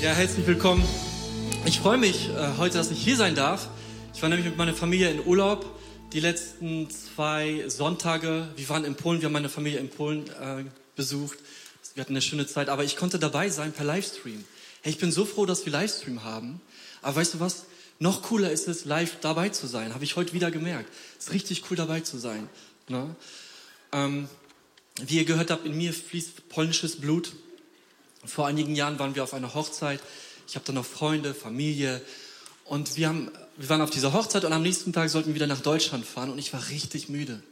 Ja, herzlich willkommen. Ich freue mich äh, heute, dass ich hier sein darf. Ich war nämlich mit meiner Familie in Urlaub. Die letzten zwei Sonntage, wir waren in Polen, wir haben meine Familie in Polen äh, besucht. Wir hatten eine schöne Zeit, aber ich konnte dabei sein per Livestream. Hey, ich bin so froh, dass wir Livestream haben. Aber weißt du was? Noch cooler ist es, live dabei zu sein. Habe ich heute wieder gemerkt. Es ist richtig cool, dabei zu sein. Ne? Ähm, wie ihr gehört habt, in mir fließt polnisches Blut. Vor einigen Jahren waren wir auf einer Hochzeit. Ich habe da noch Freunde, Familie. Und wir, haben, wir waren auf dieser Hochzeit und am nächsten Tag sollten wir wieder nach Deutschland fahren. Und ich war richtig müde.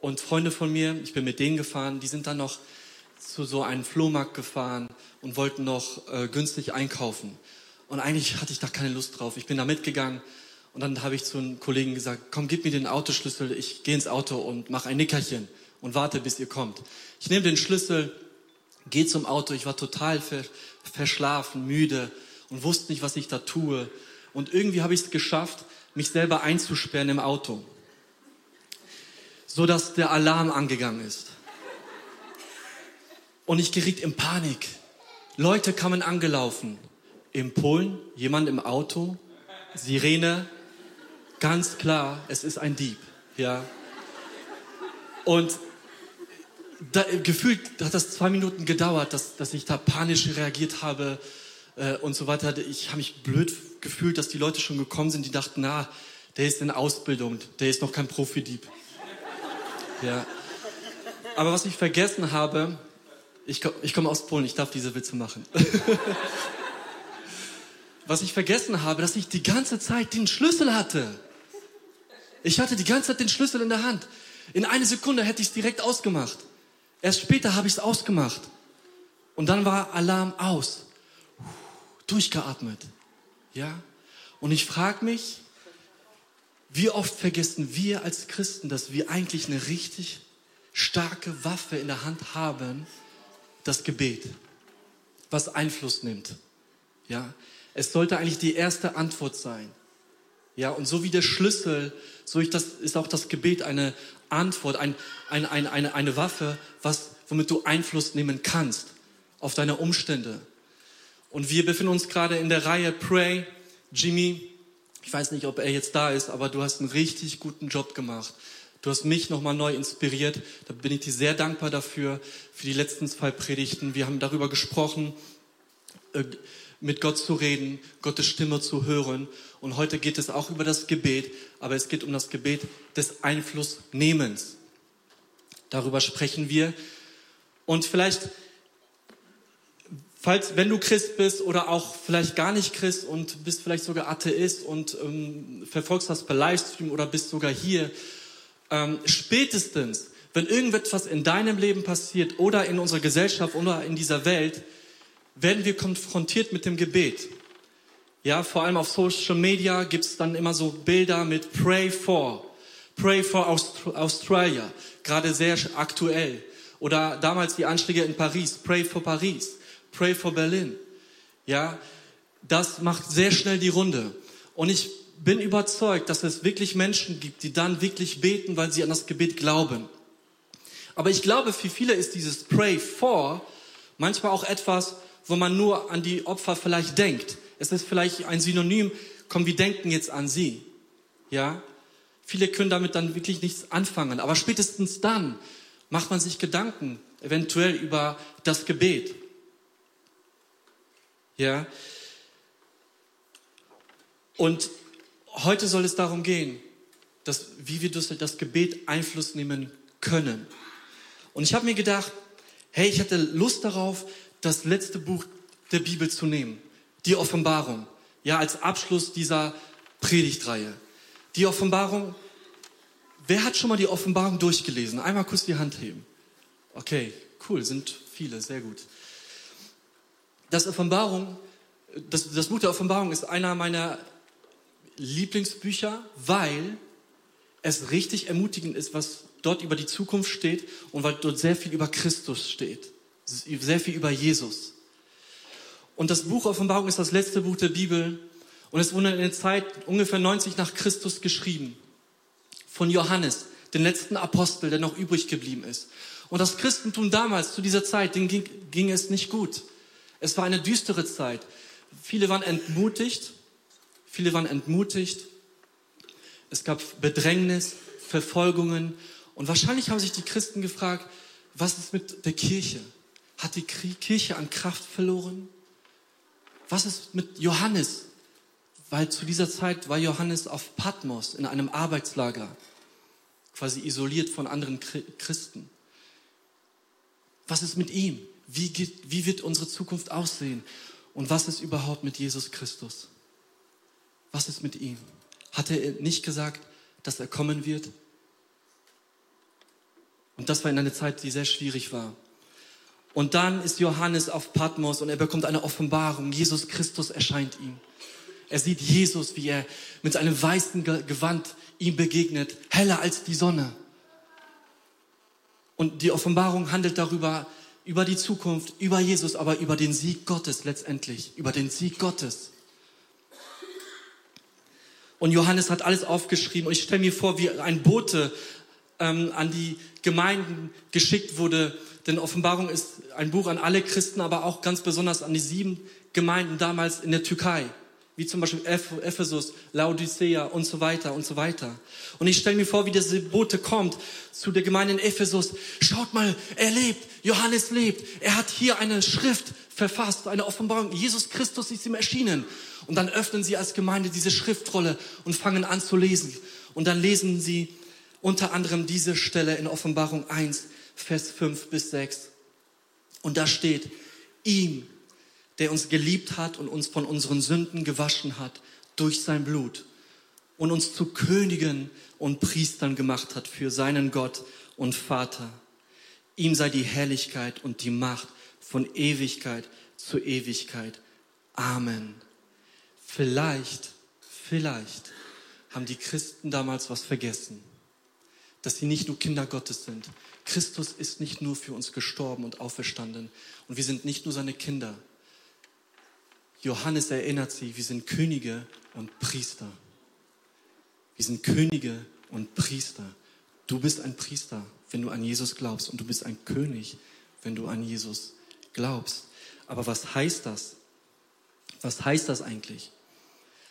Und Freunde von mir, ich bin mit denen gefahren, die sind dann noch zu so einem Flohmarkt gefahren und wollten noch äh, günstig einkaufen. Und eigentlich hatte ich da keine Lust drauf. Ich bin da mitgegangen und dann habe ich zu einem Kollegen gesagt, komm, gib mir den Autoschlüssel, ich gehe ins Auto und mache ein Nickerchen und warte, bis ihr kommt. Ich nehme den Schlüssel, gehe zum Auto, ich war total verschlafen, müde und wusste nicht, was ich da tue. Und irgendwie habe ich es geschafft, mich selber einzusperren im Auto, so dass der Alarm angegangen ist. Und ich geriet in Panik. Leute kamen angelaufen. In Polen, jemand im Auto, Sirene, ganz klar, es ist ein Dieb, ja. Und da, gefühlt hat das zwei Minuten gedauert, dass, dass ich da panisch reagiert habe äh, und so weiter. Ich habe mich blöd gefühlt, dass die Leute schon gekommen sind, die dachten, na, der ist in Ausbildung, der ist noch kein Profidieb. Ja. Aber was ich vergessen habe, ich, ich komme aus Polen, ich darf diese Witze machen. was ich vergessen habe, dass ich die ganze Zeit den Schlüssel hatte. Ich hatte die ganze Zeit den Schlüssel in der Hand. In einer Sekunde hätte ich es direkt ausgemacht. Erst später habe ich es ausgemacht. Und dann war Alarm aus. Durchgeatmet. Ja? Und ich frage mich, wie oft vergessen wir als Christen, dass wir eigentlich eine richtig starke Waffe in der Hand haben, das Gebet, was Einfluss nimmt. Ja? Es sollte eigentlich die erste Antwort sein. Ja, und so wie der Schlüssel, so ist auch das Gebet eine Antwort, ein, ein, ein, eine, eine Waffe, was, womit du Einfluss nehmen kannst auf deine Umstände. Und wir befinden uns gerade in der Reihe Pray. Jimmy, ich weiß nicht, ob er jetzt da ist, aber du hast einen richtig guten Job gemacht. Du hast mich nochmal neu inspiriert. Da bin ich dir sehr dankbar dafür, für die letzten zwei Predigten. Wir haben darüber gesprochen, äh, mit Gott zu reden, Gottes Stimme zu hören. Und heute geht es auch über das Gebet, aber es geht um das Gebet des Einflussnehmens. Darüber sprechen wir. Und vielleicht, falls, wenn du Christ bist oder auch vielleicht gar nicht Christ und bist vielleicht sogar Atheist und ähm, verfolgst das per Livestream oder bist sogar hier, ähm, spätestens, wenn irgendetwas in deinem Leben passiert oder in unserer Gesellschaft oder in dieser Welt, werden wir konfrontiert mit dem Gebet. Ja, vor allem auf Social Media gibt's dann immer so Bilder mit Pray for, Pray for Aust Australia, gerade sehr aktuell. Oder damals die Anschläge in Paris, Pray for Paris, Pray for Berlin. Ja, das macht sehr schnell die Runde. Und ich bin überzeugt, dass es wirklich Menschen gibt, die dann wirklich beten, weil sie an das Gebet glauben. Aber ich glaube, für viele ist dieses Pray for manchmal auch etwas, wo man nur an die Opfer vielleicht denkt. Es ist vielleicht ein Synonym, komm, wir denken jetzt an sie. Ja? Viele können damit dann wirklich nichts anfangen. Aber spätestens dann macht man sich Gedanken, eventuell über das Gebet. Ja? Und heute soll es darum gehen, dass, wie wir durch das Gebet Einfluss nehmen können. Und ich habe mir gedacht, hey, ich hatte Lust darauf, das letzte Buch der Bibel zu nehmen, die Offenbarung, ja, als Abschluss dieser Predigtreihe. Die Offenbarung, wer hat schon mal die Offenbarung durchgelesen? Einmal kurz die Hand heben. Okay, cool, sind viele, sehr gut. Das Offenbarung, das, das Buch der Offenbarung ist einer meiner Lieblingsbücher, weil es richtig ermutigend ist, was dort über die Zukunft steht und weil dort sehr viel über Christus steht sehr viel über Jesus. Und das Buch Offenbarung ist das letzte Buch der Bibel und es wurde in der Zeit ungefähr 90 nach Christus geschrieben. Von Johannes, den letzten Apostel, der noch übrig geblieben ist. Und das Christentum damals, zu dieser Zeit, denen ging, ging es nicht gut. Es war eine düstere Zeit. Viele waren entmutigt. Viele waren entmutigt. Es gab Bedrängnis, Verfolgungen. Und wahrscheinlich haben sich die Christen gefragt, was ist mit der Kirche? Hat die Kirche an Kraft verloren? Was ist mit Johannes? Weil zu dieser Zeit war Johannes auf Patmos in einem Arbeitslager, quasi isoliert von anderen Christen. Was ist mit ihm? Wie, geht, wie wird unsere Zukunft aussehen? Und was ist überhaupt mit Jesus Christus? Was ist mit ihm? Hat er nicht gesagt, dass er kommen wird? Und das war in einer Zeit, die sehr schwierig war. Und dann ist Johannes auf Patmos und er bekommt eine Offenbarung. Jesus Christus erscheint ihm. Er sieht Jesus, wie er mit seinem weißen Gewand ihm begegnet, heller als die Sonne. Und die Offenbarung handelt darüber, über die Zukunft, über Jesus, aber über den Sieg Gottes letztendlich, über den Sieg Gottes. Und Johannes hat alles aufgeschrieben und ich stelle mir vor, wie ein Bote ähm, an die Gemeinden geschickt wurde. Denn Offenbarung ist ein Buch an alle Christen, aber auch ganz besonders an die sieben Gemeinden damals in der Türkei. Wie zum Beispiel Ephesus, Laodicea und so weiter und so weiter. Und ich stelle mir vor, wie diese Bote kommt zu der Gemeinde in Ephesus. Schaut mal, er lebt, Johannes lebt. Er hat hier eine Schrift verfasst, eine Offenbarung. Jesus Christus ist ihm erschienen. Und dann öffnen sie als Gemeinde diese Schriftrolle und fangen an zu lesen. Und dann lesen sie unter anderem diese Stelle in Offenbarung 1, Vers 5 bis 6. Und da steht, ihm, der uns geliebt hat und uns von unseren Sünden gewaschen hat durch sein Blut und uns zu Königen und Priestern gemacht hat für seinen Gott und Vater. Ihm sei die Herrlichkeit und die Macht von Ewigkeit zu Ewigkeit. Amen. Vielleicht, vielleicht haben die Christen damals was vergessen dass sie nicht nur Kinder Gottes sind. Christus ist nicht nur für uns gestorben und auferstanden und wir sind nicht nur seine Kinder. Johannes erinnert sie, wir sind Könige und Priester. Wir sind Könige und Priester. Du bist ein Priester, wenn du an Jesus glaubst und du bist ein König, wenn du an Jesus glaubst. Aber was heißt das? Was heißt das eigentlich?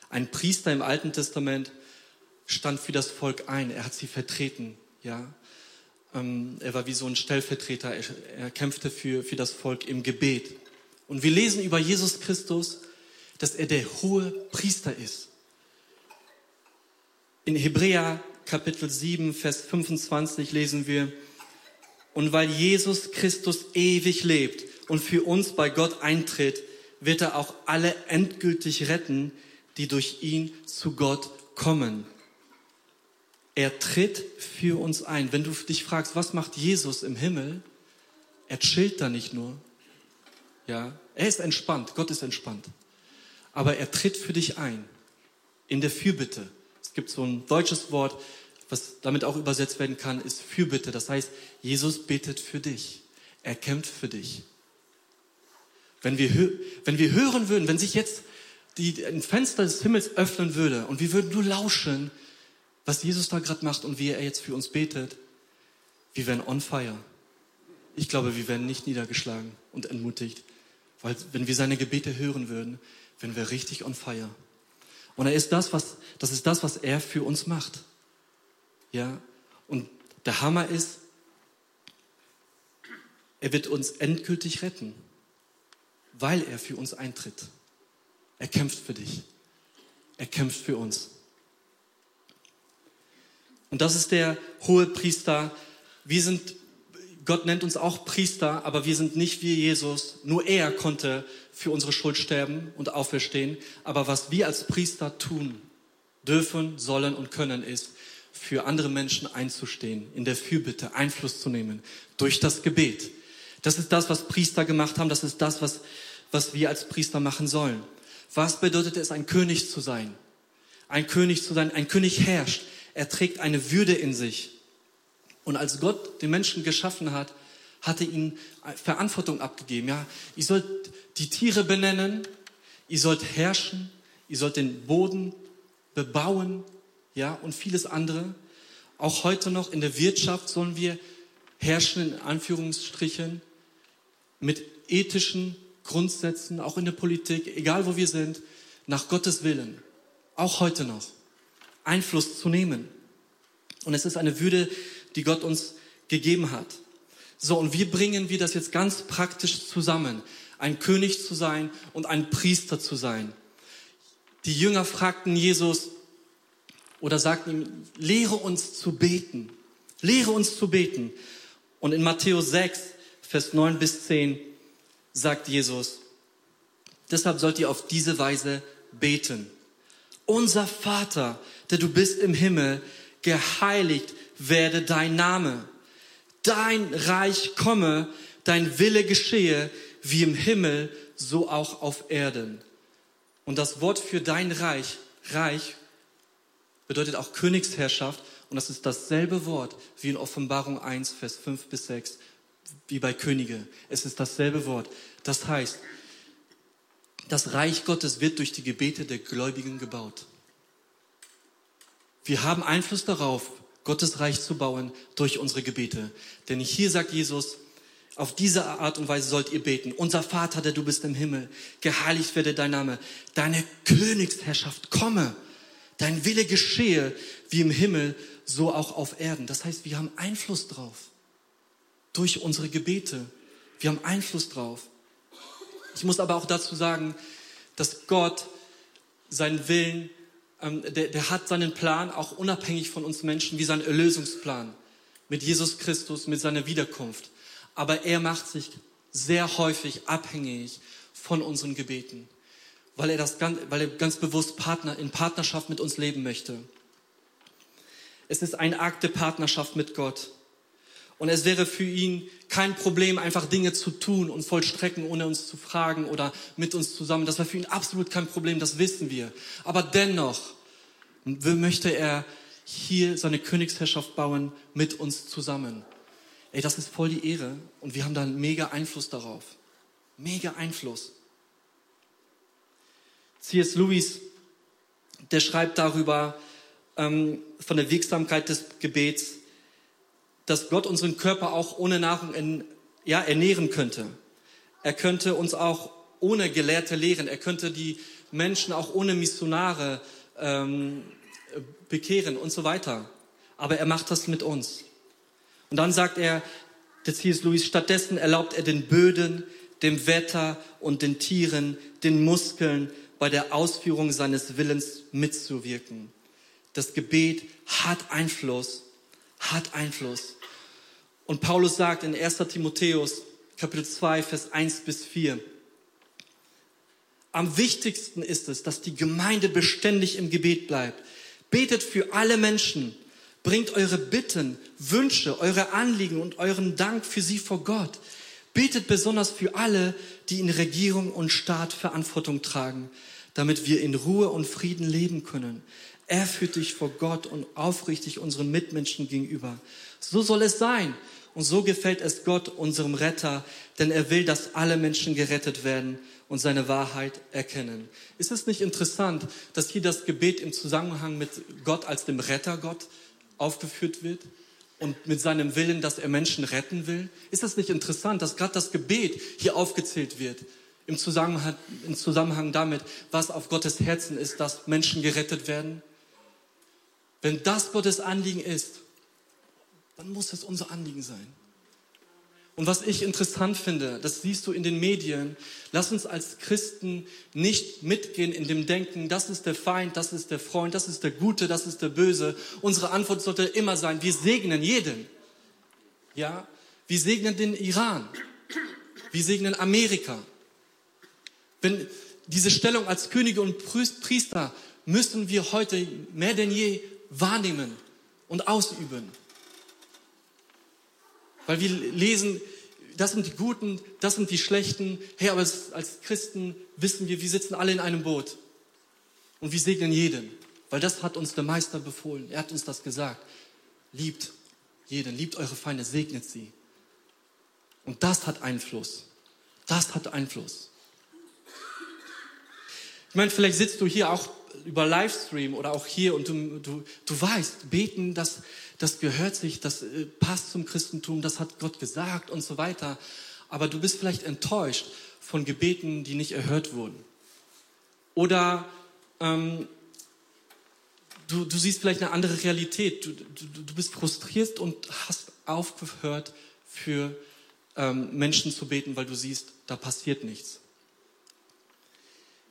Ein Priester im Alten Testament stand für das Volk ein. Er hat sie vertreten. Ja, ähm, er war wie so ein Stellvertreter. Er, er kämpfte für, für das Volk im Gebet. Und wir lesen über Jesus Christus, dass er der hohe Priester ist. In Hebräer Kapitel 7, Vers 25 lesen wir, und weil Jesus Christus ewig lebt und für uns bei Gott eintritt, wird er auch alle endgültig retten, die durch ihn zu Gott kommen. Er tritt für uns ein. Wenn du dich fragst, was macht Jesus im Himmel? Er chillt da nicht nur. Ja, er ist entspannt. Gott ist entspannt. Aber er tritt für dich ein. In der Fürbitte. Es gibt so ein deutsches Wort, was damit auch übersetzt werden kann, ist Fürbitte. Das heißt, Jesus betet für dich. Er kämpft für dich. Wenn wir, wenn wir hören würden, wenn sich jetzt die, ein Fenster des Himmels öffnen würde und wir würden nur lauschen, was Jesus da gerade macht und wie er jetzt für uns betet, wir werden on fire. Ich glaube, wir werden nicht niedergeschlagen und entmutigt, weil wenn wir seine Gebete hören würden, wären wir richtig on fire. Und er ist das, was, das ist das, was er für uns macht. Ja. Und der Hammer ist, er wird uns endgültig retten, weil er für uns eintritt. Er kämpft für dich. Er kämpft für uns. Und das ist der hohe Priester. Wir sind, Gott nennt uns auch Priester, aber wir sind nicht wie Jesus. Nur er konnte für unsere Schuld sterben und auferstehen. Aber was wir als Priester tun dürfen, sollen und können, ist, für andere Menschen einzustehen, in der Fürbitte Einfluss zu nehmen, durch das Gebet. Das ist das, was Priester gemacht haben. Das ist das, was, was wir als Priester machen sollen. Was bedeutet es, ein König zu sein? Ein König zu sein, ein König herrscht. Er trägt eine Würde in sich. Und als Gott den Menschen geschaffen hat, hat er ihnen Verantwortung abgegeben. Ja, ihr sollt die Tiere benennen, ihr sollt herrschen, ihr sollt den Boden bebauen, ja, und vieles andere. Auch heute noch in der Wirtschaft sollen wir herrschen, in Anführungsstrichen, mit ethischen Grundsätzen, auch in der Politik, egal wo wir sind, nach Gottes Willen, auch heute noch, Einfluss zu nehmen. Und es ist eine Würde, die Gott uns gegeben hat. So, und wie bringen wir das jetzt ganz praktisch zusammen? Ein König zu sein und ein Priester zu sein. Die Jünger fragten Jesus oder sagten ihm, lehre uns zu beten. Lehre uns zu beten. Und in Matthäus 6, Vers 9 bis 10 sagt Jesus, deshalb sollt ihr auf diese Weise beten. Unser Vater, der du bist im Himmel, geheiligt werde dein Name. Dein Reich komme, dein Wille geschehe, wie im Himmel, so auch auf Erden. Und das Wort für dein Reich, Reich, bedeutet auch Königsherrschaft. Und das ist dasselbe Wort wie in Offenbarung 1, Vers 5 bis 6, wie bei Könige. Es ist dasselbe Wort. Das heißt, das Reich Gottes wird durch die Gebete der Gläubigen gebaut. Wir haben Einfluss darauf, Gottes Reich zu bauen durch unsere Gebete. Denn hier sagt Jesus, auf diese Art und Weise sollt ihr beten. Unser Vater, der du bist im Himmel, geheiligt werde dein Name. Deine Königsherrschaft komme. Dein Wille geschehe wie im Himmel, so auch auf Erden. Das heißt, wir haben Einfluss drauf. Durch unsere Gebete. Wir haben Einfluss drauf. Ich muss aber auch dazu sagen, dass Gott seinen Willen, der, der hat seinen Plan auch unabhängig von uns Menschen, wie sein Erlösungsplan mit Jesus Christus, mit seiner Wiederkunft aber er macht sich sehr häufig abhängig von unseren Gebeten, weil er, das ganz, weil er ganz bewusst Partner, in Partnerschaft mit uns leben möchte. Es ist ein Akt der Partnerschaft mit Gott. Und es wäre für ihn kein Problem, einfach Dinge zu tun und vollstrecken, ohne uns zu fragen oder mit uns zusammen. Das wäre für ihn absolut kein Problem, das wissen wir. Aber dennoch möchte er hier seine Königsherrschaft bauen mit uns zusammen. Ey, das ist voll die Ehre und wir haben da einen mega Einfluss darauf. Mega Einfluss. C.S. Lewis, der schreibt darüber, ähm, von der Wirksamkeit des Gebets, dass Gott unseren Körper auch ohne Nahrung in, ja, ernähren könnte. Er könnte uns auch ohne Gelehrte lehren. Er könnte die Menschen auch ohne Missionare ähm, bekehren und so weiter. Aber er macht das mit uns. Und dann sagt er, der C.S. Lewis, stattdessen erlaubt er den Böden, dem Wetter und den Tieren, den Muskeln bei der Ausführung seines Willens mitzuwirken. Das Gebet hat Einfluss, hat Einfluss. Und Paulus sagt in 1. Timotheus, Kapitel 2, Vers 1 bis 4, am wichtigsten ist es, dass die Gemeinde beständig im Gebet bleibt. Betet für alle Menschen, Bringt eure Bitten, Wünsche, eure Anliegen und euren Dank für sie vor Gott. Betet besonders für alle, die in Regierung und Staat Verantwortung tragen, damit wir in Ruhe und Frieden leben können. Ehrfürchtig vor Gott und aufrichtig unseren Mitmenschen gegenüber. So soll es sein. Und so gefällt es Gott, unserem Retter, denn er will, dass alle Menschen gerettet werden und seine Wahrheit erkennen. Ist es nicht interessant, dass hier das Gebet im Zusammenhang mit Gott als dem Rettergott aufgeführt wird und mit seinem Willen, dass er Menschen retten will? Ist das nicht interessant, dass gerade das Gebet hier aufgezählt wird im Zusammenhang, im Zusammenhang damit, was auf Gottes Herzen ist, dass Menschen gerettet werden? Wenn das Gottes Anliegen ist, dann muss es unser Anliegen sein. Und was ich interessant finde, das siehst du in den Medien, lass uns als Christen nicht mitgehen in dem Denken, das ist der Feind, das ist der Freund, das ist der Gute, das ist der Böse. Unsere Antwort sollte immer sein, wir segnen jeden. Ja, wir segnen den Iran. Wir segnen Amerika. Wenn diese Stellung als Könige und Priester müssen wir heute mehr denn je wahrnehmen und ausüben. Weil wir lesen, das sind die Guten, das sind die Schlechten. Hey, aber als Christen wissen wir, wir sitzen alle in einem Boot. Und wir segnen jeden. Weil das hat uns der Meister befohlen. Er hat uns das gesagt. Liebt jeden, liebt eure Feinde, segnet sie. Und das hat Einfluss. Das hat Einfluss. Ich meine, vielleicht sitzt du hier auch über Livestream oder auch hier und du, du, du weißt, beten, das, das gehört sich, das äh, passt zum Christentum, das hat Gott gesagt und so weiter. Aber du bist vielleicht enttäuscht von Gebeten, die nicht erhört wurden. Oder ähm, du, du siehst vielleicht eine andere Realität. Du, du, du bist frustriert und hast aufgehört, für ähm, Menschen zu beten, weil du siehst, da passiert nichts.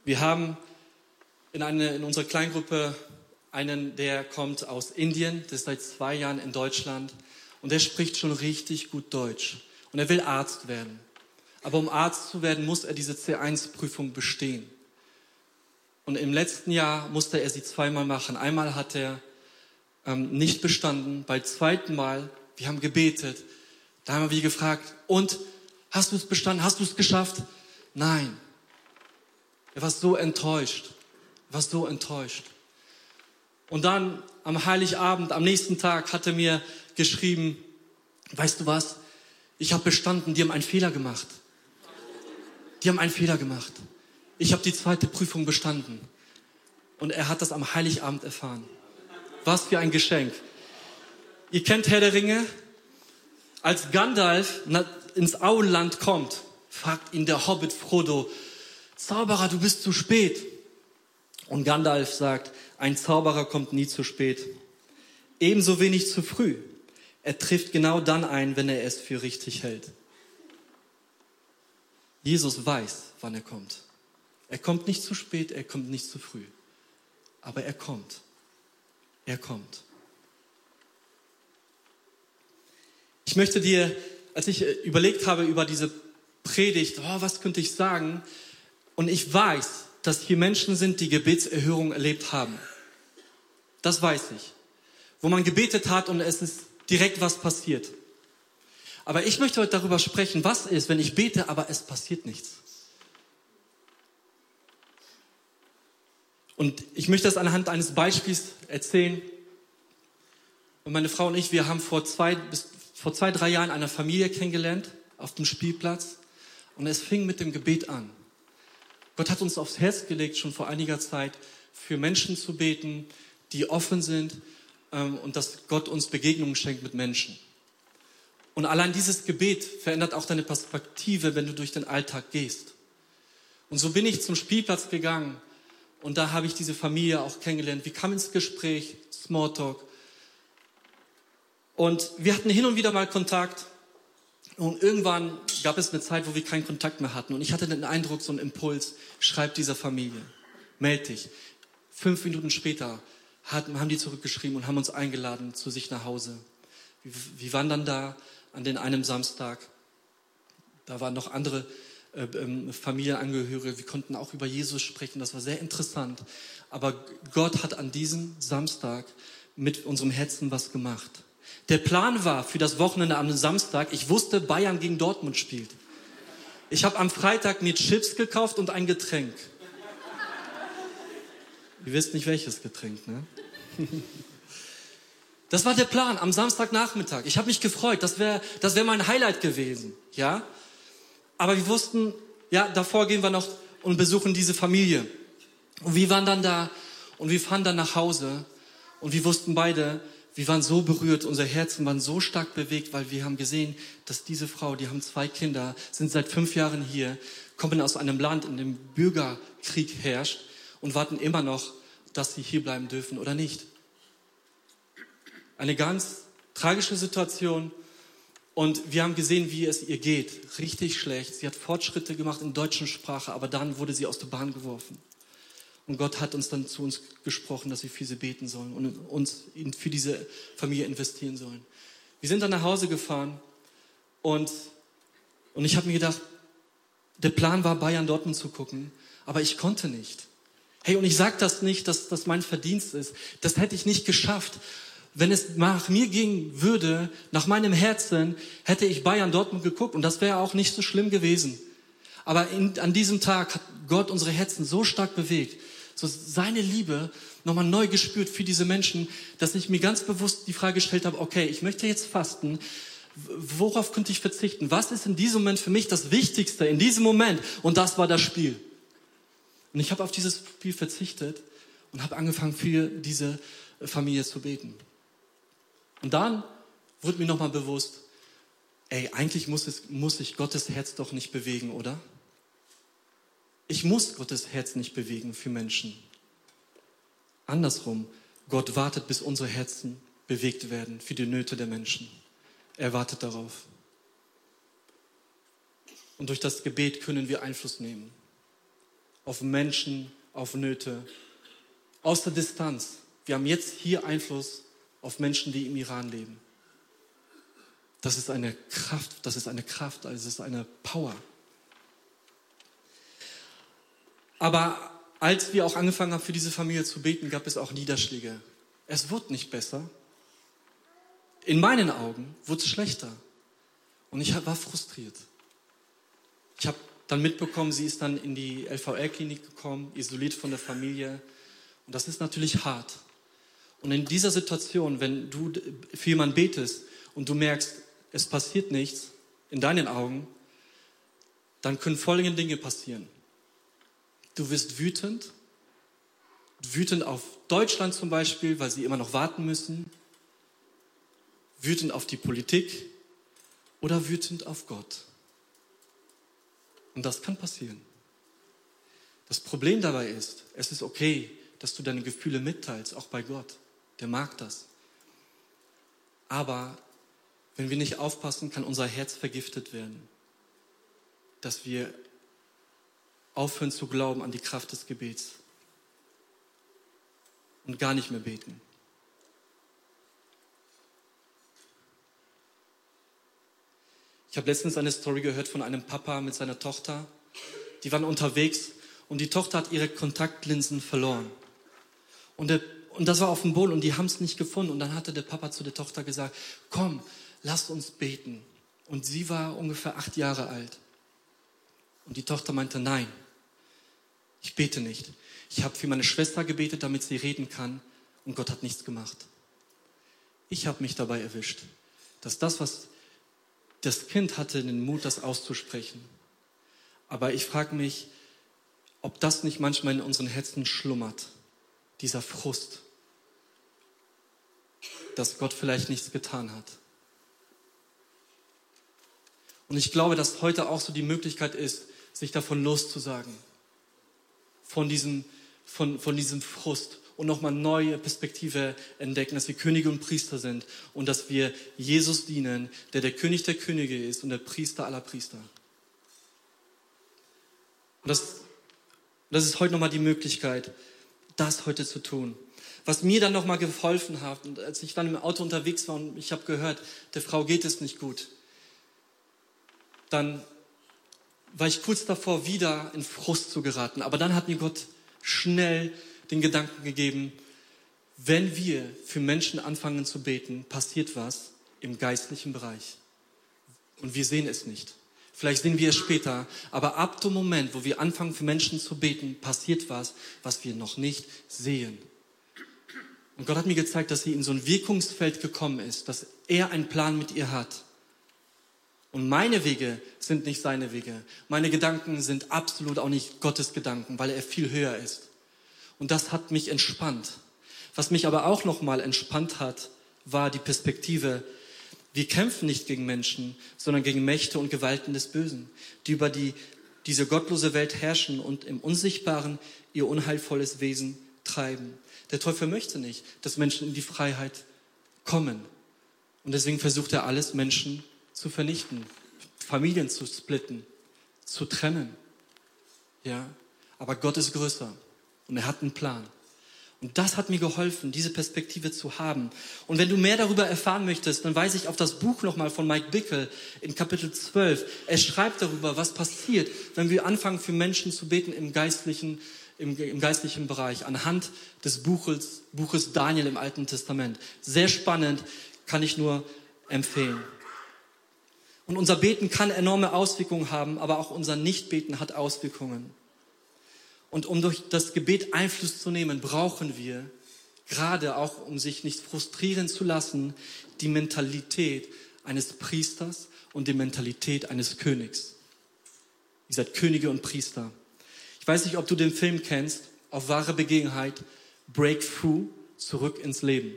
Wir haben in, eine, in unserer Kleingruppe einen, der kommt aus Indien, der ist seit zwei Jahren in Deutschland und der spricht schon richtig gut Deutsch. Und er will Arzt werden. Aber um Arzt zu werden, muss er diese C1-Prüfung bestehen. Und im letzten Jahr musste er sie zweimal machen. Einmal hat er ähm, nicht bestanden, beim zweiten Mal, wir haben gebetet, da haben wir gefragt, und hast du es bestanden, hast du es geschafft? Nein. Er war so enttäuscht, war so enttäuscht. Und dann am Heiligabend, am nächsten Tag, hat er mir geschrieben, weißt du was, ich habe bestanden, die haben einen Fehler gemacht. Die haben einen Fehler gemacht. Ich habe die zweite Prüfung bestanden. Und er hat das am Heiligabend erfahren. Was für ein Geschenk. Ihr kennt Herr der Ringe? Als Gandalf ins Auenland kommt, fragt ihn der Hobbit Frodo, Zauberer, du bist zu spät. Und Gandalf sagt, ein Zauberer kommt nie zu spät. Ebenso wenig zu früh. Er trifft genau dann ein, wenn er es für richtig hält. Jesus weiß, wann er kommt. Er kommt nicht zu spät, er kommt nicht zu früh. Aber er kommt. Er kommt. Ich möchte dir, als ich äh, überlegt habe über diese Predigt, oh, was könnte ich sagen? Und ich weiß, dass hier Menschen sind, die Gebetserhörung erlebt haben. Das weiß ich. Wo man gebetet hat und es ist direkt was passiert. Aber ich möchte heute darüber sprechen, was ist, wenn ich bete, aber es passiert nichts. Und ich möchte das anhand eines Beispiels erzählen. Und meine Frau und ich, wir haben vor zwei, bis, vor zwei, drei Jahren eine Familie kennengelernt auf dem Spielplatz. Und es fing mit dem Gebet an. Gott hat uns aufs Herz gelegt, schon vor einiger Zeit, für Menschen zu beten, die offen sind ähm, und dass Gott uns Begegnungen schenkt mit Menschen. Und allein dieses Gebet verändert auch deine Perspektive, wenn du durch den Alltag gehst. Und so bin ich zum Spielplatz gegangen und da habe ich diese Familie auch kennengelernt. Wir kamen ins Gespräch, Smalltalk. Und wir hatten hin und wieder mal Kontakt. Und irgendwann gab es eine Zeit, wo wir keinen Kontakt mehr hatten. Und ich hatte den Eindruck, so einen Impuls, schreib dieser Familie, melde dich. Fünf Minuten später haben die zurückgeschrieben und haben uns eingeladen zu sich nach Hause. Wir waren dann da an den einem Samstag. Da waren noch andere äh, ähm, Familienangehörige. Wir konnten auch über Jesus sprechen. Das war sehr interessant. Aber Gott hat an diesem Samstag mit unserem Herzen was gemacht. Der Plan war für das Wochenende am Samstag, ich wusste, Bayern gegen Dortmund spielt. Ich habe am Freitag mir Chips gekauft und ein Getränk. Ihr wisst nicht welches Getränk, ne? Das war der Plan am Samstagnachmittag. Ich habe mich gefreut. Das wäre das wär mein Highlight gewesen, ja? Aber wir wussten, ja, davor gehen wir noch und besuchen diese Familie. Und wir waren dann da und wir fahren dann nach Hause und wir wussten beide, wir waren so berührt, unsere Herzen waren so stark bewegt, weil wir haben gesehen, dass diese Frau, die haben zwei Kinder, sind seit fünf Jahren hier, kommen aus einem Land, in dem Bürgerkrieg herrscht und warten immer noch, dass sie hier bleiben dürfen oder nicht. Eine ganz tragische Situation. Und wir haben gesehen, wie es ihr geht. Richtig schlecht. Sie hat Fortschritte gemacht in deutschen Sprache, aber dann wurde sie aus der Bahn geworfen. Und Gott hat uns dann zu uns gesprochen, dass wir für sie beten sollen und uns für diese Familie investieren sollen. Wir sind dann nach Hause gefahren und, und ich habe mir gedacht, der Plan war, Bayern Dortmund zu gucken, aber ich konnte nicht. Hey, und ich sage das nicht, dass das mein Verdienst ist. Das hätte ich nicht geschafft. Wenn es nach mir gehen würde, nach meinem Herzen, hätte ich Bayern Dortmund geguckt und das wäre auch nicht so schlimm gewesen. Aber in, an diesem Tag hat Gott unsere Herzen so stark bewegt, so seine Liebe nochmal neu gespürt für diese Menschen, dass ich mir ganz bewusst die Frage gestellt habe, okay, ich möchte jetzt fasten. Worauf könnte ich verzichten? Was ist in diesem Moment für mich das Wichtigste in diesem Moment? Und das war das Spiel. Und ich habe auf dieses Spiel verzichtet und habe angefangen, für diese Familie zu beten. Und dann wurde mir nochmal bewusst, ey, eigentlich muss, es, muss sich Gottes Herz doch nicht bewegen, oder? Ich muss Gottes Herz nicht bewegen für Menschen. Andersrum, Gott wartet, bis unsere Herzen bewegt werden für die Nöte der Menschen. Er wartet darauf. Und durch das Gebet können wir Einfluss nehmen auf Menschen, auf Nöte, aus der Distanz. Wir haben jetzt hier Einfluss auf Menschen, die im Iran leben. Das ist eine Kraft, das ist eine Kraft, also es ist eine Power. Aber als wir auch angefangen haben, für diese Familie zu beten, gab es auch Niederschläge. Es wurde nicht besser. In meinen Augen wurde es schlechter. Und ich war frustriert. Ich habe dann mitbekommen, sie ist dann in die LVR-Klinik gekommen, isoliert von der Familie. Und das ist natürlich hart. Und in dieser Situation, wenn du für jemanden betest und du merkst, es passiert nichts in deinen Augen, dann können folgende Dinge passieren. Du wirst wütend, wütend auf Deutschland zum Beispiel, weil sie immer noch warten müssen, wütend auf die Politik oder wütend auf Gott. Und das kann passieren. Das Problem dabei ist, es ist okay, dass du deine Gefühle mitteilst, auch bei Gott. Der mag das. Aber wenn wir nicht aufpassen, kann unser Herz vergiftet werden. Dass wir aufhören zu glauben an die Kraft des Gebets und gar nicht mehr beten. Ich habe letztens eine Story gehört von einem Papa mit seiner Tochter. Die waren unterwegs und die Tochter hat ihre Kontaktlinsen verloren. Und, der, und das war auf dem Boden und die haben es nicht gefunden. Und dann hatte der Papa zu der Tochter gesagt, komm, lasst uns beten. Und sie war ungefähr acht Jahre alt. Und die Tochter meinte, nein, ich bete nicht. Ich habe für meine Schwester gebetet, damit sie reden kann. Und Gott hat nichts gemacht. Ich habe mich dabei erwischt, dass das, was das Kind hatte den Mut, das auszusprechen. Aber ich frage mich, ob das nicht manchmal in unseren Herzen schlummert, dieser Frust, dass Gott vielleicht nichts getan hat. Und ich glaube, dass heute auch so die Möglichkeit ist, sich davon loszusagen, von diesem, von, von diesem Frust und nochmal neue Perspektive entdecken, dass wir Könige und Priester sind und dass wir Jesus dienen, der der König der Könige ist und der Priester aller Priester. Und das, das ist heute nochmal die Möglichkeit, das heute zu tun. Was mir dann nochmal geholfen hat, als ich dann im Auto unterwegs war und ich habe gehört, der Frau geht es nicht gut, dann war ich kurz davor, wieder in Frust zu geraten. Aber dann hat mir Gott schnell den Gedanken gegeben, wenn wir für Menschen anfangen zu beten, passiert was im geistlichen Bereich. Und wir sehen es nicht. Vielleicht sehen wir es später, aber ab dem Moment, wo wir anfangen für Menschen zu beten, passiert was, was wir noch nicht sehen. Und Gott hat mir gezeigt, dass sie in so ein Wirkungsfeld gekommen ist, dass er einen Plan mit ihr hat. Und meine Wege sind nicht seine Wege. Meine Gedanken sind absolut auch nicht Gottes Gedanken, weil er viel höher ist. Und das hat mich entspannt. Was mich aber auch nochmal entspannt hat, war die Perspektive, wir kämpfen nicht gegen Menschen, sondern gegen Mächte und Gewalten des Bösen, die über die, diese gottlose Welt herrschen und im Unsichtbaren ihr unheilvolles Wesen treiben. Der Teufel möchte nicht, dass Menschen in die Freiheit kommen. Und deswegen versucht er alles, Menschen zu vernichten, Familien zu splitten, zu trennen. Ja, aber Gott ist größer. Und er hat einen Plan. Und das hat mir geholfen, diese Perspektive zu haben. Und wenn du mehr darüber erfahren möchtest, dann weise ich auf das Buch nochmal von Mike Bickel in Kapitel 12. Er schreibt darüber, was passiert, wenn wir anfangen, für Menschen zu beten im geistlichen, im, im geistlichen Bereich, anhand des Buches, Buches Daniel im Alten Testament. Sehr spannend, kann ich nur empfehlen. Und unser Beten kann enorme Auswirkungen haben, aber auch unser Nichtbeten hat Auswirkungen. Und um durch das Gebet Einfluss zu nehmen, brauchen wir, gerade auch um sich nicht frustrieren zu lassen, die Mentalität eines Priesters und die Mentalität eines Königs. Ihr seid Könige und Priester. Ich weiß nicht, ob du den Film kennst, auf wahre Begebenheit, Breakthrough, zurück ins Leben.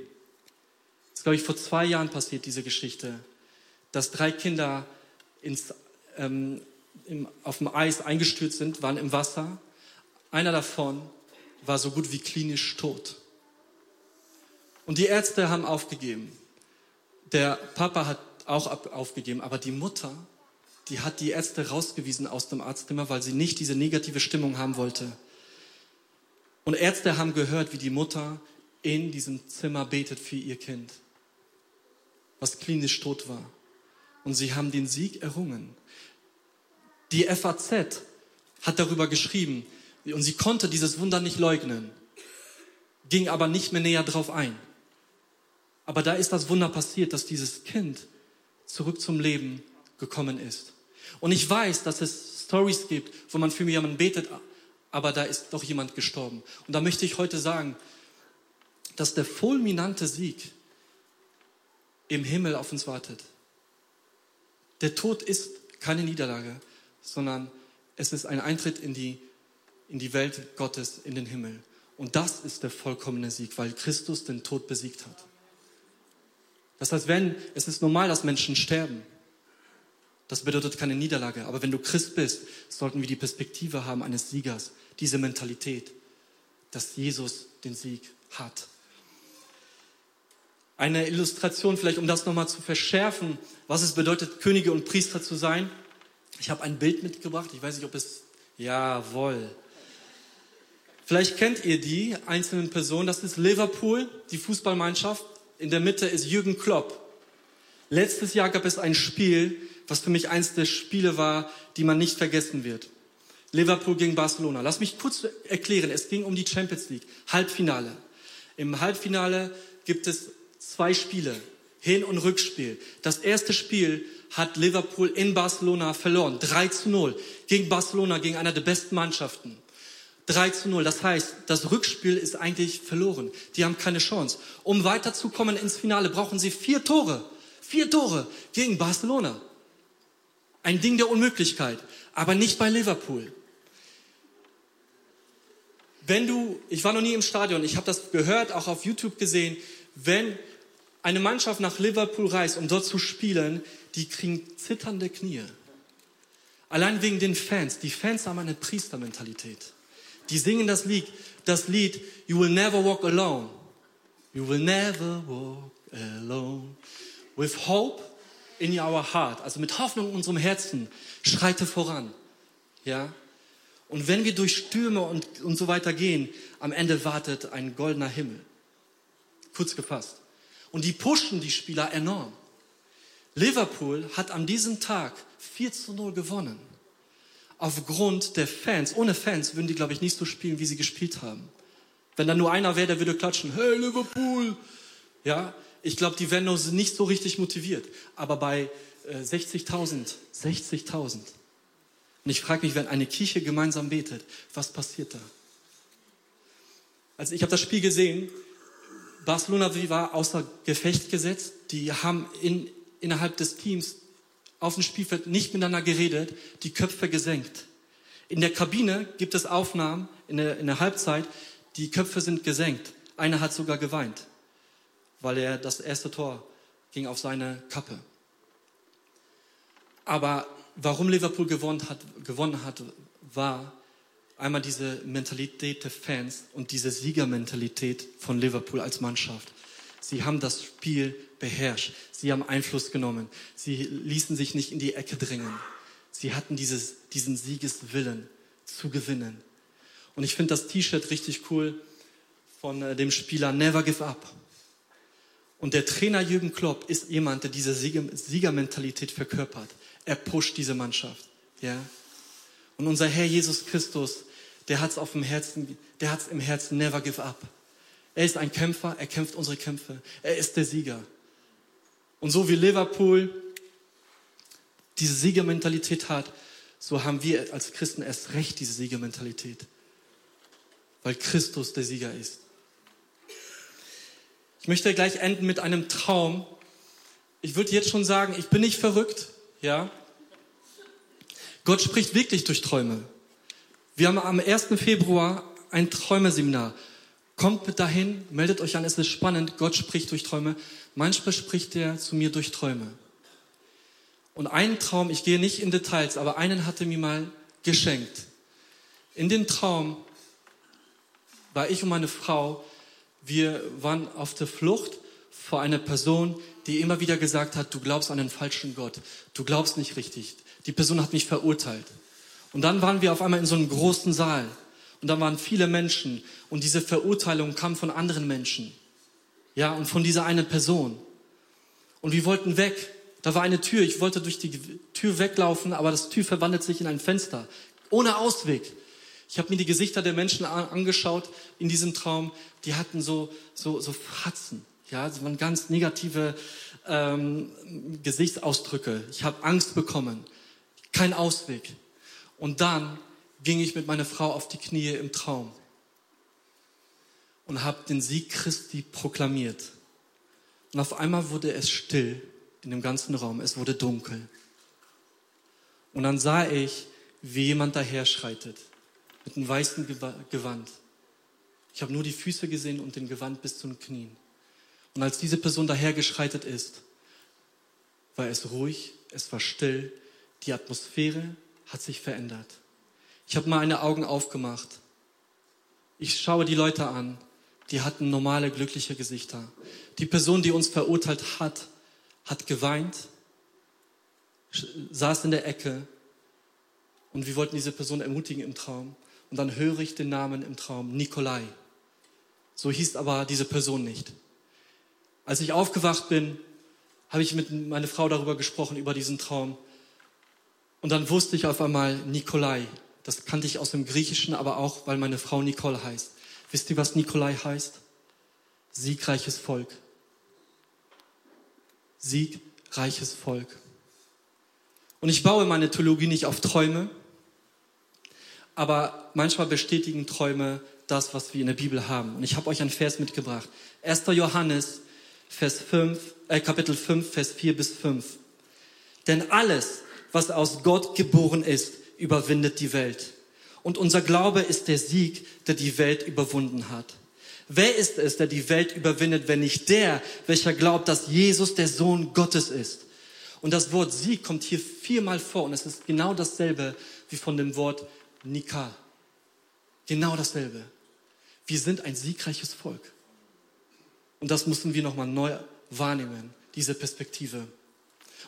Das ist, glaube ich, vor zwei Jahren passiert, diese Geschichte, dass drei Kinder ins, ähm, im, auf dem Eis eingestürzt sind, waren im Wasser. Einer davon war so gut wie klinisch tot. Und die Ärzte haben aufgegeben. Der Papa hat auch aufgegeben, aber die Mutter, die hat die Ärzte rausgewiesen aus dem Arztzimmer, weil sie nicht diese negative Stimmung haben wollte. Und Ärzte haben gehört, wie die Mutter in diesem Zimmer betet für ihr Kind, was klinisch tot war. Und sie haben den Sieg errungen. Die FAZ hat darüber geschrieben und sie konnte dieses Wunder nicht leugnen, ging aber nicht mehr näher drauf ein. Aber da ist das Wunder passiert, dass dieses Kind zurück zum Leben gekommen ist. Und ich weiß, dass es Stories gibt, wo man für jemanden betet, aber da ist doch jemand gestorben. Und da möchte ich heute sagen, dass der fulminante Sieg im Himmel auf uns wartet. Der Tod ist keine Niederlage, sondern es ist ein Eintritt in die, in die Welt Gottes, in den Himmel. Und das ist der vollkommene Sieg, weil Christus den Tod besiegt hat. Das heißt, wenn, es ist normal, dass Menschen sterben. Das bedeutet keine Niederlage. Aber wenn du Christ bist, sollten wir die Perspektive haben eines Siegers, diese Mentalität, dass Jesus den Sieg hat. Eine Illustration vielleicht, um das nochmal zu verschärfen, was es bedeutet, Könige und Priester zu sein. Ich habe ein Bild mitgebracht. Ich weiß nicht, ob es, jawohl. Vielleicht kennt ihr die einzelnen Personen. Das ist Liverpool, die Fußballmannschaft. In der Mitte ist Jürgen Klopp. Letztes Jahr gab es ein Spiel, was für mich eins der Spiele war, die man nicht vergessen wird. Liverpool gegen Barcelona. Lass mich kurz erklären. Es ging um die Champions League. Halbfinale. Im Halbfinale gibt es zwei Spiele. Hin- und Rückspiel. Das erste Spiel hat Liverpool in Barcelona verloren. 3 zu 0. Gegen Barcelona, gegen einer der besten Mannschaften. 3 zu 0. Das heißt, das Rückspiel ist eigentlich verloren. Die haben keine Chance. Um weiterzukommen ins Finale brauchen sie vier Tore. Vier Tore gegen Barcelona. Ein Ding der Unmöglichkeit. Aber nicht bei Liverpool. Wenn du, ich war noch nie im Stadion, ich habe das gehört, auch auf YouTube gesehen, wenn eine Mannschaft nach Liverpool reist, um dort zu spielen, die kriegen zitternde Knie. Allein wegen den Fans. Die Fans haben eine Priestermentalität. Die singen das Lied, das Lied You will never walk alone. You will never walk alone. With hope in our heart. Also mit Hoffnung in unserem Herzen. Schreite voran. Ja? Und wenn wir durch Stürme und, und so weiter gehen, am Ende wartet ein goldener Himmel. Kurz gefasst. Und die pushen die Spieler enorm. Liverpool hat an diesem Tag 4 zu 0 gewonnen aufgrund der Fans. Ohne Fans würden die, glaube ich, nicht so spielen, wie sie gespielt haben. Wenn da nur einer wäre, der würde klatschen, hey Liverpool. Ja, ich glaube, die wären nur nicht so richtig motiviert. Aber bei äh, 60.000, 60.000. Und ich frage mich, wenn eine Kirche gemeinsam betet, was passiert da? Also ich habe das Spiel gesehen. Barcelona war außer Gefecht gesetzt. Die haben in, innerhalb des Teams auf dem Spielfeld nicht miteinander geredet, die Köpfe gesenkt. In der Kabine gibt es Aufnahmen in der, in der Halbzeit, die Köpfe sind gesenkt. Einer hat sogar geweint, weil er das erste Tor ging auf seine Kappe. Aber warum Liverpool gewonnen hat, gewonnen hat, war einmal diese Mentalität der Fans und diese Siegermentalität von Liverpool als Mannschaft. Sie haben das Spiel beherrscht. Sie haben Einfluss genommen. Sie ließen sich nicht in die Ecke drängen. Sie hatten dieses, diesen Siegeswillen zu gewinnen. Und ich finde das T-Shirt richtig cool von äh, dem Spieler Never Give Up. Und der Trainer Jürgen Klopp ist jemand, der diese Siegermentalität verkörpert. Er pusht diese Mannschaft. Ja? Und unser Herr Jesus Christus, der hat es auf dem Herzen, der hat es im Herzen Never Give Up. Er ist ein Kämpfer, er kämpft unsere Kämpfe. Er ist der Sieger. Und so wie Liverpool diese Siegermentalität hat, so haben wir als Christen erst recht diese Siegermentalität. Weil Christus der Sieger ist. Ich möchte gleich enden mit einem Traum. Ich würde jetzt schon sagen, ich bin nicht verrückt, ja. Gott spricht wirklich durch Träume. Wir haben am 1. Februar ein Träumeseminar. Kommt mit dahin, meldet euch an, es ist spannend. Gott spricht durch Träume. Manchmal spricht er zu mir durch Träume. Und einen Traum, ich gehe nicht in Details, aber einen hatte mir mal geschenkt. In dem Traum war ich und meine Frau, wir waren auf der Flucht vor einer Person, die immer wieder gesagt hat, du glaubst an den falschen Gott, du glaubst nicht richtig. Die Person hat mich verurteilt. Und dann waren wir auf einmal in so einem großen Saal und da waren viele Menschen und diese Verurteilung kam von anderen Menschen. Ja, und von dieser einen Person. Und wir wollten weg. Da war eine Tür. Ich wollte durch die Tür weglaufen, aber das Tür verwandelt sich in ein Fenster. Ohne Ausweg. Ich habe mir die Gesichter der Menschen angeschaut in diesem Traum. Die hatten so, so, so Fratzen. Ja, das waren ganz negative ähm, Gesichtsausdrücke. Ich habe Angst bekommen. Kein Ausweg. Und dann ging ich mit meiner Frau auf die Knie im Traum und habe den Sieg Christi proklamiert. Und auf einmal wurde es still in dem ganzen Raum. Es wurde dunkel. Und dann sah ich, wie jemand daher schreitet mit einem weißen Gewand. Ich habe nur die Füße gesehen und den Gewand bis zu den Knien. Und als diese Person dahergeschreitet ist, war es ruhig, es war still, die Atmosphäre hat sich verändert. Ich habe meine Augen aufgemacht. Ich schaue die Leute an, die hatten normale, glückliche Gesichter. Die Person, die uns verurteilt hat, hat geweint, saß in der Ecke und wir wollten diese Person ermutigen im Traum. Und dann höre ich den Namen im Traum, Nikolai. So hieß aber diese Person nicht. Als ich aufgewacht bin, habe ich mit meiner Frau darüber gesprochen, über diesen Traum. Und dann wusste ich auf einmal Nikolai. Das kannte ich aus dem Griechischen, aber auch, weil meine Frau Nicole heißt. Wisst ihr, was Nikolai heißt? Siegreiches Volk. Siegreiches Volk. Und ich baue meine Theologie nicht auf Träume, aber manchmal bestätigen Träume das, was wir in der Bibel haben. Und ich habe euch einen Vers mitgebracht. 1. Johannes, Vers 5, äh, Kapitel 5, Vers 4 bis 5. Denn alles, was aus Gott geboren ist, überwindet die Welt. Und unser Glaube ist der Sieg, der die Welt überwunden hat. Wer ist es, der die Welt überwindet, wenn nicht der, welcher glaubt, dass Jesus der Sohn Gottes ist? Und das Wort Sieg kommt hier viermal vor und es ist genau dasselbe wie von dem Wort Nika. Genau dasselbe. Wir sind ein siegreiches Volk. Und das müssen wir nochmal neu wahrnehmen, diese Perspektive.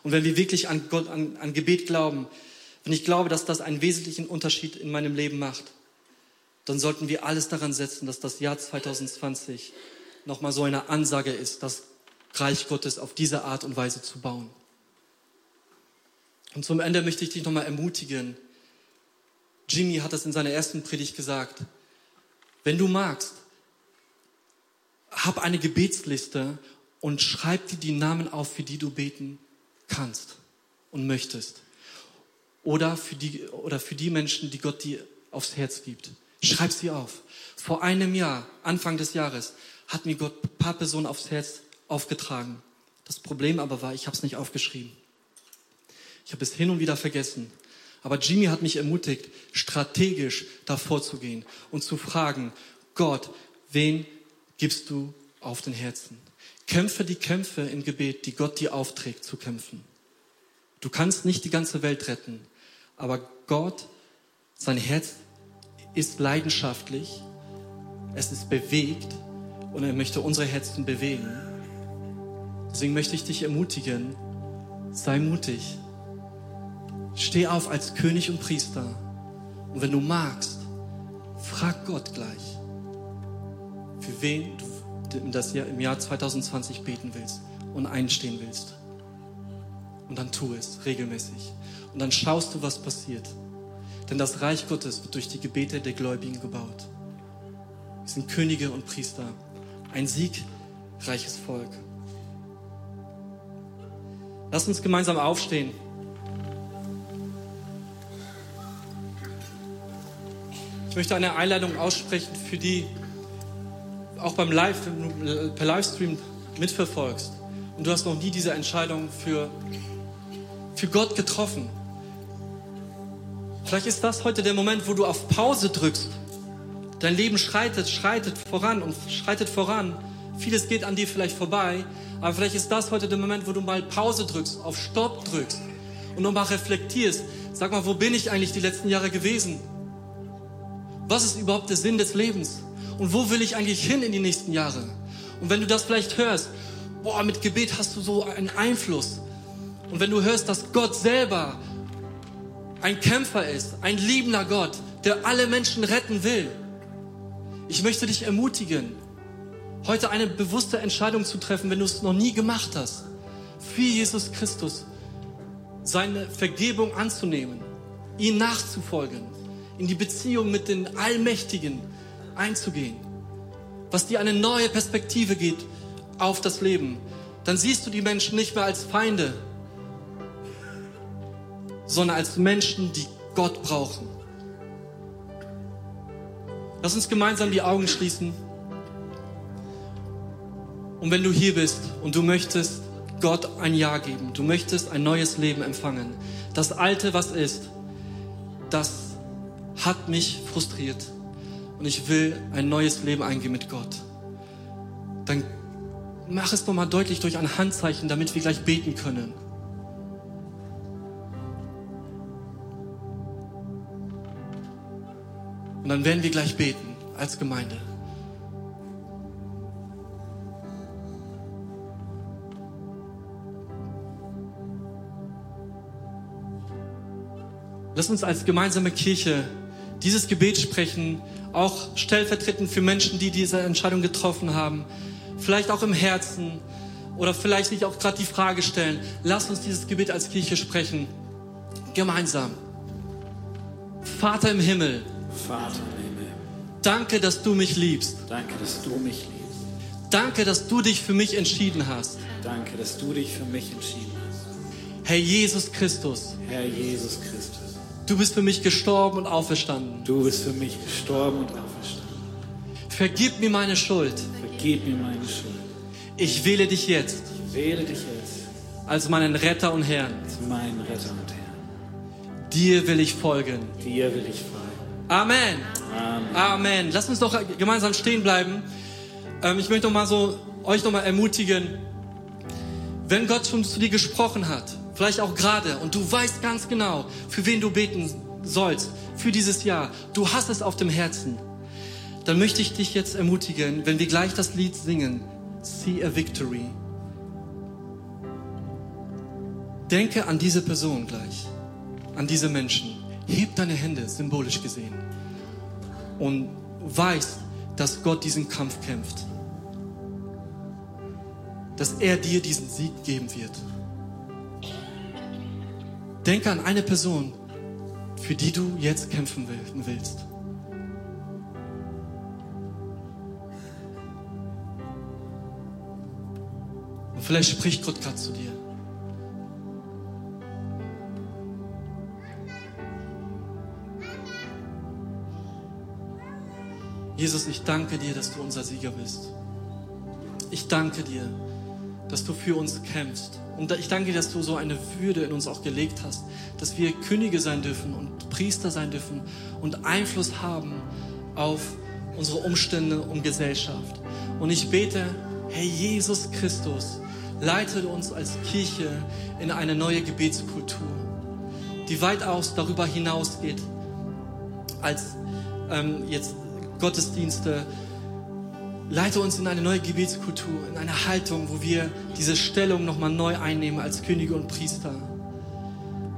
Und wenn wir wirklich an Gott, an, an Gebet glauben, wenn ich glaube, dass das einen wesentlichen Unterschied in meinem Leben macht, dann sollten wir alles daran setzen, dass das Jahr 2020 nochmal so eine Ansage ist, das Reich Gottes auf diese Art und Weise zu bauen. Und zum Ende möchte ich dich nochmal ermutigen. Jimmy hat das in seiner ersten Predigt gesagt. Wenn du magst, hab eine Gebetsliste und schreib dir die Namen auf, für die du beten kannst und möchtest. Oder für die, oder für die Menschen, die Gott dir aufs Herz gibt. Schreib sie auf. Vor einem Jahr, Anfang des Jahres, hat mir Gott ein paar Personen aufs Herz aufgetragen. Das Problem aber war, ich habe es nicht aufgeschrieben. Ich habe es hin und wieder vergessen. Aber Jimmy hat mich ermutigt, strategisch davor zu gehen und zu fragen, Gott, wen gibst du auf den Herzen? Kämpfe die Kämpfe im Gebet, die Gott dir aufträgt zu kämpfen. Du kannst nicht die ganze Welt retten, aber Gott, sein Herz ist leidenschaftlich, es ist bewegt und er möchte unsere Herzen bewegen. Deswegen möchte ich dich ermutigen, sei mutig. Steh auf als König und Priester. Und wenn du magst, frag Gott gleich, für wen du das im Jahr 2020 beten willst und einstehen willst. Und dann tu es regelmäßig. Und dann schaust du, was passiert. Denn das Reich Gottes wird durch die Gebete der Gläubigen gebaut. Wir sind Könige und Priester, ein siegreiches Volk. Lass uns gemeinsam aufstehen. Ich möchte eine Einladung aussprechen für die, auch beim Live, per Livestream mitverfolgst und du hast noch nie diese Entscheidung für, für Gott getroffen. Vielleicht ist das heute der Moment, wo du auf Pause drückst. Dein Leben schreitet, schreitet voran und schreitet voran. Vieles geht an dir vielleicht vorbei, aber vielleicht ist das heute der Moment, wo du mal Pause drückst, auf Stopp drückst und nochmal reflektierst, sag mal, wo bin ich eigentlich die letzten Jahre gewesen? Was ist überhaupt der Sinn des Lebens? Und wo will ich eigentlich hin in die nächsten Jahre? Und wenn du das vielleicht hörst, boah, mit Gebet hast du so einen Einfluss. Und wenn du hörst, dass Gott selber ein Kämpfer ist, ein liebender Gott, der alle Menschen retten will, ich möchte dich ermutigen, heute eine bewusste Entscheidung zu treffen, wenn du es noch nie gemacht hast, für Jesus Christus seine Vergebung anzunehmen, ihm nachzufolgen, in die Beziehung mit den Allmächtigen einzugehen, was dir eine neue Perspektive gibt auf das Leben, dann siehst du die Menschen nicht mehr als Feinde, sondern als Menschen, die Gott brauchen. Lass uns gemeinsam die Augen schließen. Und wenn du hier bist und du möchtest Gott ein Ja geben, du möchtest ein neues Leben empfangen, das Alte, was ist, das hat mich frustriert und ich will ein neues Leben eingehen mit Gott, dann mach es nochmal deutlich durch ein Handzeichen, damit wir gleich beten können. Und dann werden wir gleich beten als Gemeinde. Lass uns als gemeinsame Kirche dieses Gebet sprechen, auch stellvertretend für Menschen, die diese Entscheidung getroffen haben, vielleicht auch im Herzen oder vielleicht sich auch gerade die Frage stellen. Lass uns dieses Gebet als Kirche sprechen, gemeinsam. Vater im Himmel, Vater im Himmel, danke, dass du mich liebst. danke, dass du mich liebst. Danke, dass du dich für mich entschieden hast. Danke, dass du dich für mich entschieden hast. Herr Jesus Christus, Herr Jesus Christus, du bist für mich gestorben und auferstanden. du bist für mich gestorben und auferstanden. Vergib mir meine Schuld. Vergib mir meine Schuld. Ich wähle dich jetzt Ich wähle dich jetzt als meinen Retter und Herrn. als meinen Retter und Herrn. Dir will ich folgen. Dir will ich folgen. Amen. Amen. Amen. Lass uns doch gemeinsam stehen bleiben. Ähm, ich möchte noch mal so euch noch mal ermutigen, wenn Gott schon zu dir gesprochen hat, vielleicht auch gerade, und du weißt ganz genau, für wen du beten sollst, für dieses Jahr, du hast es auf dem Herzen, dann möchte ich dich jetzt ermutigen, wenn wir gleich das Lied singen, See a Victory. Denke an diese Person gleich, an diese Menschen. Heb deine Hände, symbolisch gesehen. Und weiß, dass Gott diesen Kampf kämpft. Dass er dir diesen Sieg geben wird. Denke an eine Person, für die du jetzt kämpfen will- willst. Und vielleicht spricht Gott gerade zu dir. Jesus, ich danke dir, dass du unser Sieger bist. Ich danke dir, dass du für uns kämpfst. Und ich danke dir, dass du so eine Würde in uns auch gelegt hast, dass wir Könige sein dürfen und Priester sein dürfen und Einfluss haben auf unsere Umstände und Gesellschaft. Und ich bete, Herr Jesus Christus, leite uns als Kirche in eine neue Gebetskultur, die weitaus darüber hinausgeht, als ähm, jetzt Gottesdienste. Leite uns in eine neue Gebetskultur, in eine Haltung, wo wir diese Stellung nochmal neu einnehmen als Könige und Priester.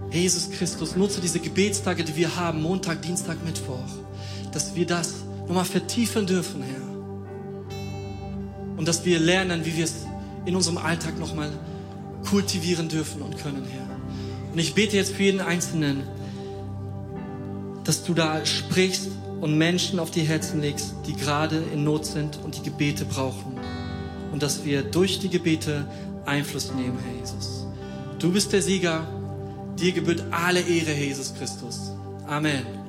Jesus Christus, nutze diese Gebetstage, die wir haben, Montag, Dienstag, Mittwoch, dass wir das nochmal vertiefen dürfen, Herr. Und dass wir lernen, wie wir es in unserem Alltag nochmal kultivieren dürfen und können, Herr. Und ich bete jetzt für jeden Einzelnen, dass du da sprichst und Menschen auf die Herzen legst, die gerade in Not sind und die Gebete brauchen. Und dass wir durch die Gebete Einfluss nehmen, Herr Jesus. Du bist der Sieger. Dir gebührt alle Ehre, Jesus Christus. Amen.